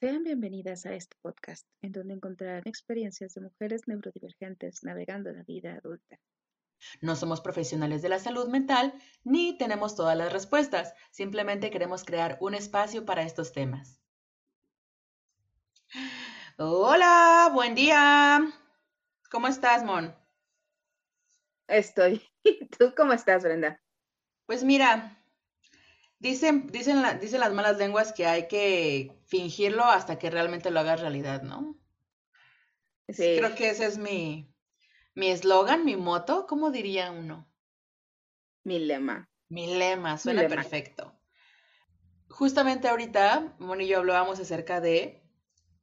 Sean bienvenidas a este podcast, en donde encontrarán experiencias de mujeres neurodivergentes navegando la vida adulta. No somos profesionales de la salud mental ni tenemos todas las respuestas, simplemente queremos crear un espacio para estos temas. Hola, buen día. ¿Cómo estás, Mon? Estoy. ¿Tú cómo estás, Brenda? Pues mira, dicen, dicen, dicen las malas lenguas que hay que fingirlo hasta que realmente lo hagas realidad, ¿no? Sí. Creo que ese es mi mi eslogan, mi moto, ¿cómo diría uno? Mi lema. Mi lema, suena perfecto. Justamente ahorita, Moni y yo hablábamos acerca de,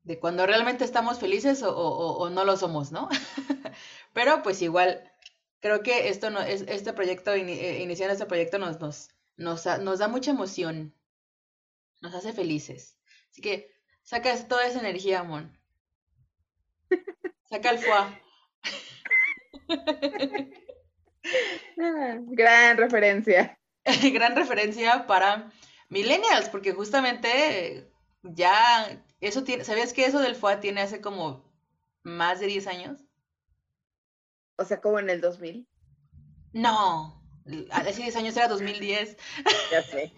de cuando realmente estamos felices o, o no lo somos, ¿no? Pero pues igual, creo que esto no, es, este proyecto, eh, iniciando este proyecto nos, nos, nos, nos da mucha emoción, nos hace felices. Así que saca toda esa energía, Mon. Saca el foie. Gran referencia. Gran referencia para millennials, porque justamente ya eso tiene, ¿sabías que eso del FOA tiene hace como más de 10 años? O sea, como en el 2000. No, hace 10 años era 2010. Ya sé,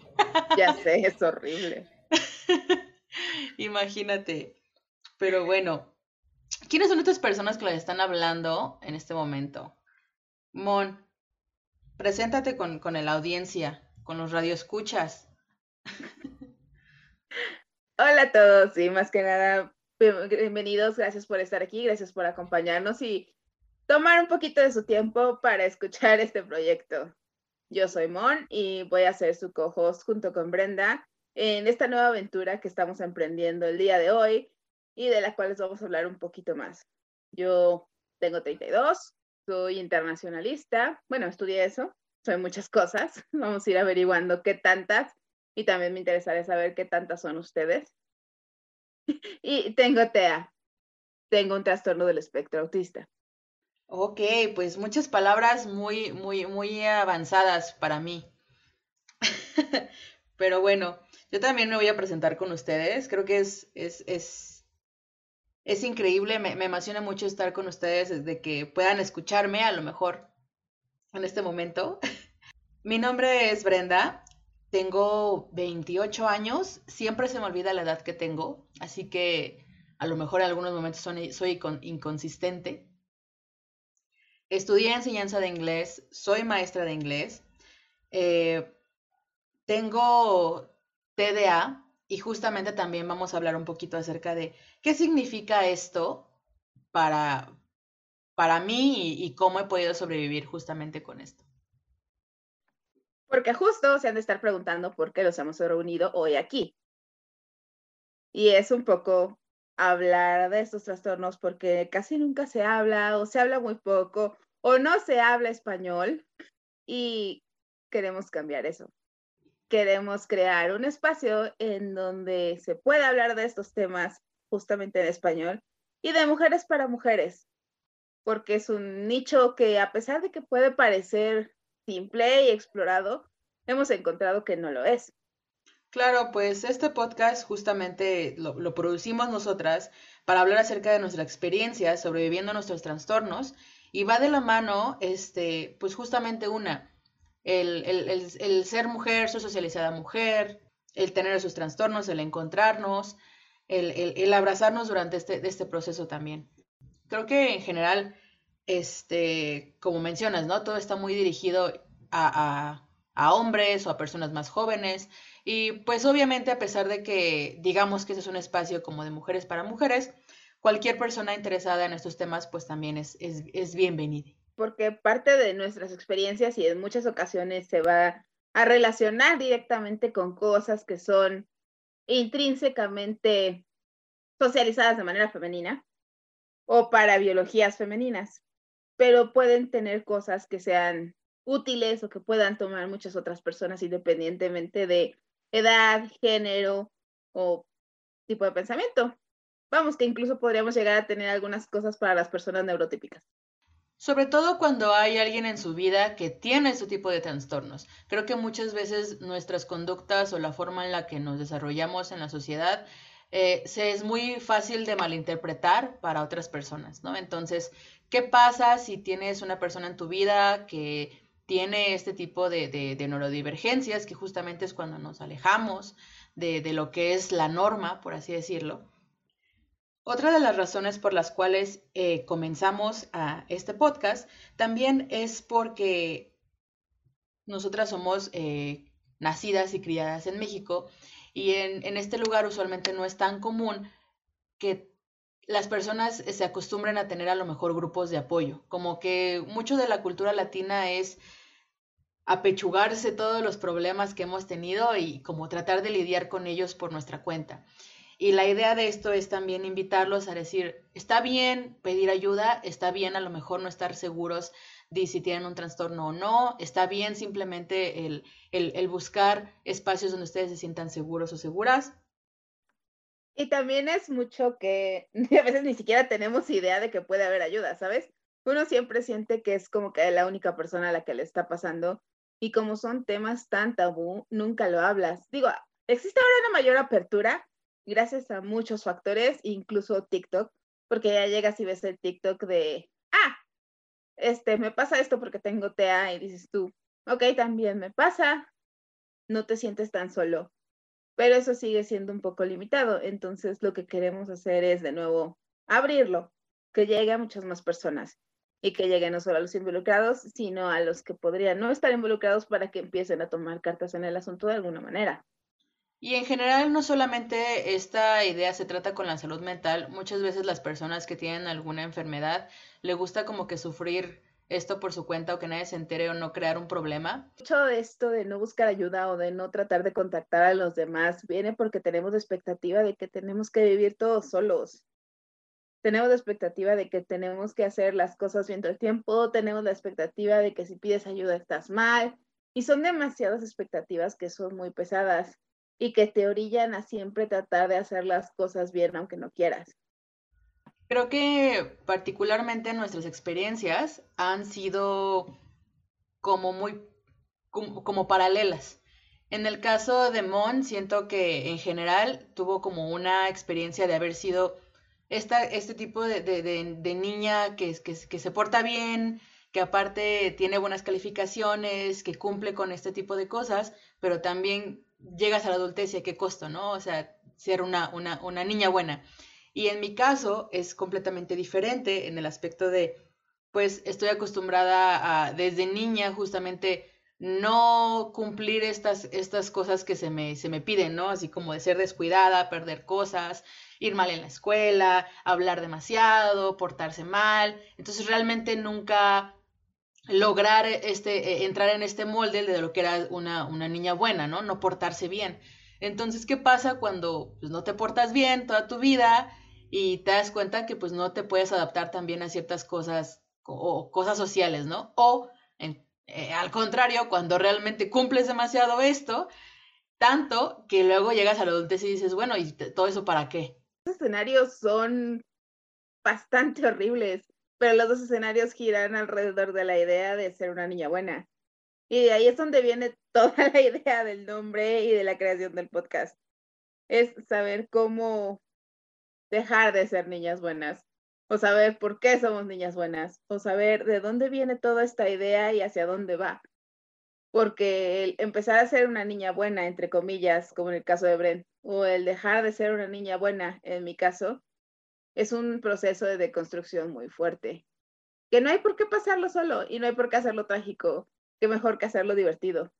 ya sé, es horrible. Imagínate. Pero bueno, ¿quiénes son estas personas que les están hablando en este momento? Mon, preséntate con, con la audiencia, con los radioescuchas. Hola a todos y más que nada, bienvenidos, gracias por estar aquí, gracias por acompañarnos y tomar un poquito de su tiempo para escuchar este proyecto. Yo soy Mon y voy a ser su co-host junto con Brenda en esta nueva aventura que estamos emprendiendo el día de hoy y de la cual les vamos a hablar un poquito más. Yo tengo 32, soy internacionalista, bueno, estudié eso, soy muchas cosas, vamos a ir averiguando qué tantas y también me interesaría saber qué tantas son ustedes. y tengo TEA, tengo un trastorno del espectro autista. Ok, pues muchas palabras muy, muy, muy avanzadas para mí. Pero bueno, yo también me voy a presentar con ustedes. Creo que es, es, es, es increíble, me, me, emociona mucho estar con ustedes, desde que puedan escucharme a lo mejor en este momento. Mi nombre es Brenda, tengo 28 años, siempre se me olvida la edad que tengo, así que a lo mejor en algunos momentos soy inconsistente. Estudié enseñanza de inglés, soy maestra de inglés, eh, tengo TDA y justamente también vamos a hablar un poquito acerca de qué significa esto para, para mí y, y cómo he podido sobrevivir justamente con esto. Porque justo se han de estar preguntando por qué los hemos reunido hoy aquí. Y es un poco hablar de estos trastornos porque casi nunca se habla o se habla muy poco o no se habla español y queremos cambiar eso. Queremos crear un espacio en donde se pueda hablar de estos temas justamente en español y de mujeres para mujeres, porque es un nicho que a pesar de que puede parecer simple y explorado, hemos encontrado que no lo es. Claro, pues este podcast justamente lo, producimos nosotras para hablar acerca de nuestra experiencia sobreviviendo a nuestros trastornos y va de la mano, este, pues justamente una, el, el, ser mujer, ser socializada mujer, el tener esos trastornos, el encontrarnos, el, abrazarnos durante este, este proceso también. Creo que en general, este, como mencionas, ¿no? Todo está muy dirigido a hombres o a personas más jóvenes. Y pues obviamente a pesar de que digamos que ese es un espacio como de mujeres para mujeres, cualquier persona interesada en estos temas pues también es, es, es bienvenida. Porque parte de nuestras experiencias y en muchas ocasiones se va a relacionar directamente con cosas que son intrínsecamente socializadas de manera femenina o para biologías femeninas, pero pueden tener cosas que sean útiles o que puedan tomar muchas otras personas independientemente de edad, género o tipo de pensamiento. Vamos, que incluso podríamos llegar a tener algunas cosas para las personas neurotípicas. Sobre todo cuando hay alguien en su vida que tiene ese tipo de trastornos. Creo que muchas veces nuestras conductas o la forma en la que nos desarrollamos en la sociedad eh, se es muy fácil de malinterpretar para otras personas, ¿no? Entonces, ¿qué pasa si tienes una persona en tu vida que tiene este tipo de, neurodivergencias, que justamente es cuando nos alejamos de, de lo que es la norma, por así decirlo? Otra de las razones por las cuales eh, comenzamos a este podcast también es porque nosotras somos eh, nacidas y criadas en México y en, este lugar usualmente no es tan común que las personas se acostumbren a tener a lo mejor grupos de apoyo, como que mucho de la cultura latina es apechugarse todos los problemas que hemos tenido y como tratar de lidiar con ellos por nuestra cuenta. Y la idea de esto es también invitarlos a decir, está bien pedir ayuda, está bien a lo mejor no estar seguros de si tienen un trastorno o no, está bien simplemente el, el, buscar espacios donde ustedes se sientan seguros o seguras. Y también es mucho que a veces ni siquiera tenemos idea de que puede haber ayuda, ¿sabes? Uno siempre siente que es como que la única persona a la que le está pasando y como son temas tan tabú, nunca lo hablas. Digo, existe ahora una mayor apertura gracias a muchos factores, incluso TikTok, porque ya llegas y ves el TikTok de, ah, este, me pasa esto porque tengo TEA y dices tú, ok, también me pasa, no te sientes tan solo, pero eso sigue siendo un poco limitado, entonces lo que queremos hacer es de nuevo abrirlo, que llegue a muchas más personas y que llegue no solo a los involucrados, sino a los que podrían no estar involucrados para que empiecen a tomar cartas en el asunto de alguna manera. Y en general no solamente esta idea se trata con la salud mental, muchas veces las personas que tienen alguna enfermedad le gusta como que sufrir esto por su cuenta o que nadie se entere o no crear un problema. Mucho de esto de no buscar ayuda o de no tratar de contactar a los demás viene porque tenemos la expectativa de que tenemos que vivir todos solos. Tenemos la expectativa de que tenemos que hacer las cosas bien todo el tiempo, tenemos la expectativa de que si pides ayuda estás mal y son demasiadas expectativas que son muy pesadas y que te orillan a siempre tratar de hacer las cosas bien aunque no quieras. Creo que particularmente nuestras experiencias han sido como muy como, paralelas. En el caso de Mon, siento que en general tuvo como una experiencia de haber sido esta, este tipo de, niña que, que, que, se porta bien, que aparte tiene buenas calificaciones, que cumple con este tipo de cosas, pero también llegas a la adultez y a qué costo, ¿no? O sea, ser una, una, una niña buena. Y en mi caso es completamente diferente en el aspecto de, pues estoy acostumbrada a, desde niña justamente, no cumplir estas, estas cosas que se me, se me piden, ¿no? Así como de ser descuidada, perder cosas, ir mal en la escuela, hablar demasiado, portarse mal. Entonces realmente nunca lograr este, eh, entrar en este molde de lo que era una, una, niña buena, ¿no? No portarse bien. Entonces, ¿qué pasa cuando pues, no te portas bien toda tu vida y te das cuenta que pues no te puedes adaptar también a ciertas cosas o cosas sociales, ¿no? O eh, al contrario, cuando realmente cumples demasiado esto, tanto que luego llegas a la adultez y dices, bueno, ¿y todo eso para qué? Los escenarios son bastante horribles pero los dos escenarios giran alrededor de la idea de ser una niña buena. Y de ahí es donde viene toda la idea del nombre y de la creación del podcast. Es saber cómo dejar de ser niñas buenas, o saber por qué somos niñas buenas, o saber de dónde viene toda esta idea y hacia dónde va. Porque el empezar a ser una niña buena, entre comillas, como en el caso de Bren, o el dejar de ser una niña buena, en mi caso, es un proceso de deconstrucción muy fuerte, que no hay por qué pasarlo solo y no hay por qué hacerlo trágico, que mejor que hacerlo divertido.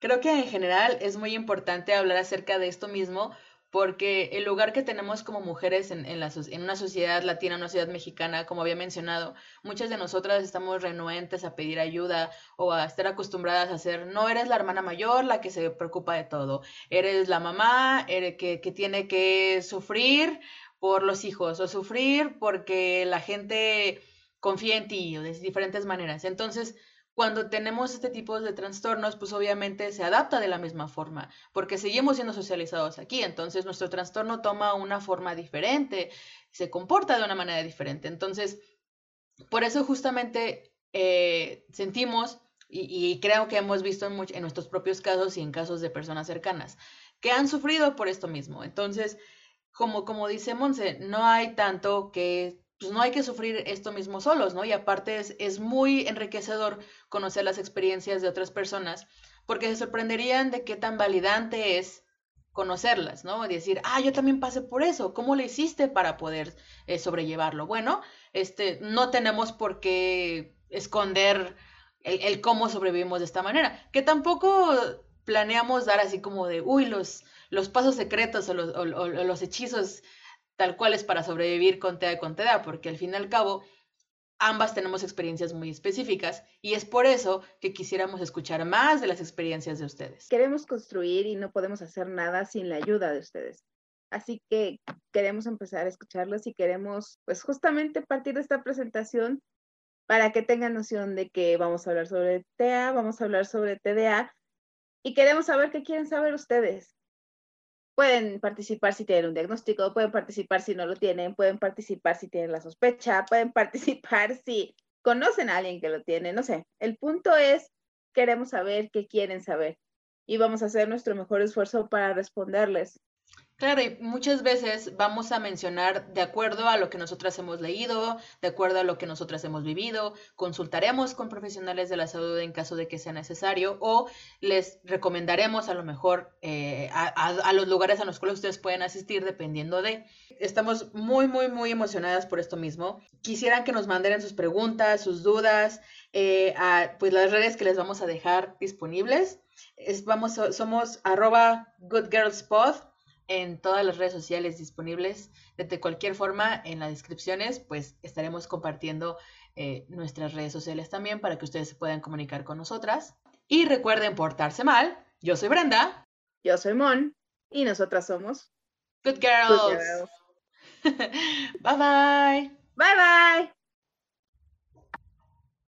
Creo que en general es muy importante hablar acerca de esto mismo porque el lugar que tenemos como mujeres en, una sociedad latina, una sociedad mexicana, como había mencionado, muchas de nosotras estamos renuentes a pedir ayuda o a estar acostumbradas a ser, no eres la hermana mayor la que se preocupa de todo, eres la mamá eres que, que tiene que sufrir por los hijos o sufrir porque la gente confía en ti o de diferentes maneras. Entonces, cuando tenemos este tipo de trastornos, pues obviamente se adapta de la misma forma, porque seguimos siendo socializados aquí, entonces nuestro trastorno toma una forma diferente, se comporta de una manera diferente. Entonces, por eso justamente eh, sentimos, y, creo que hemos visto en, en nuestros propios casos y en casos de personas cercanas, que han sufrido por esto mismo. Entonces, como, como dice Monse, no hay tanto que, pues no hay que sufrir esto mismo solos, ¿no? Y aparte es, es muy enriquecedor conocer las experiencias de otras personas, porque se sorprenderían de qué tan validante es conocerlas, ¿no? decir, ah, yo también pasé por eso, ¿cómo le hiciste para poder eh, sobrellevarlo? Bueno, este, no tenemos por qué esconder el, cómo sobrevivimos de esta manera, que tampoco planeamos dar así como de, uy, los, los pasos secretos o los, o, los hechizos tal cuales para sobrevivir con TEA y con TEA, porque al fin y al cabo ambas tenemos experiencias muy específicas y es por eso que quisiéramos escuchar más de las experiencias de ustedes. Queremos construir y no podemos hacer nada sin la ayuda de ustedes. Así que queremos empezar a escucharlos y queremos, pues justamente partir de esta presentación para que tengan noción de que vamos a hablar sobre TEA, vamos a hablar sobre TDA y queremos saber qué quieren saber ustedes. Pueden participar si tienen un diagnóstico, pueden participar si no lo tienen, pueden participar si tienen la sospecha, pueden participar si conocen a alguien que lo tiene, no sé. El punto es, queremos saber qué quieren saber y vamos a hacer nuestro mejor esfuerzo para responderles. Claro, y muchas veces vamos a mencionar de acuerdo a lo que nosotras hemos leído, de acuerdo a lo que nosotras hemos vivido, consultaremos con profesionales de la salud en caso de que sea necesario o les recomendaremos a lo mejor eh, a, los lugares a los cuales ustedes pueden asistir dependiendo de. Estamos muy, muy, muy emocionadas por esto mismo. Quisieran que nos manden sus preguntas, sus dudas, eh, a pues las redes que les vamos a dejar disponibles. Es, vamos, somos arroba goodgirlspod en todas las redes sociales disponibles. De cualquier forma, en las descripciones, pues estaremos compartiendo eh, nuestras redes sociales también para que ustedes se puedan comunicar con nosotras. Y recuerden portarse mal. Yo soy Brenda. Yo soy Mon. Y nosotras somos Good Girls. Good girls. bye bye. Bye bye.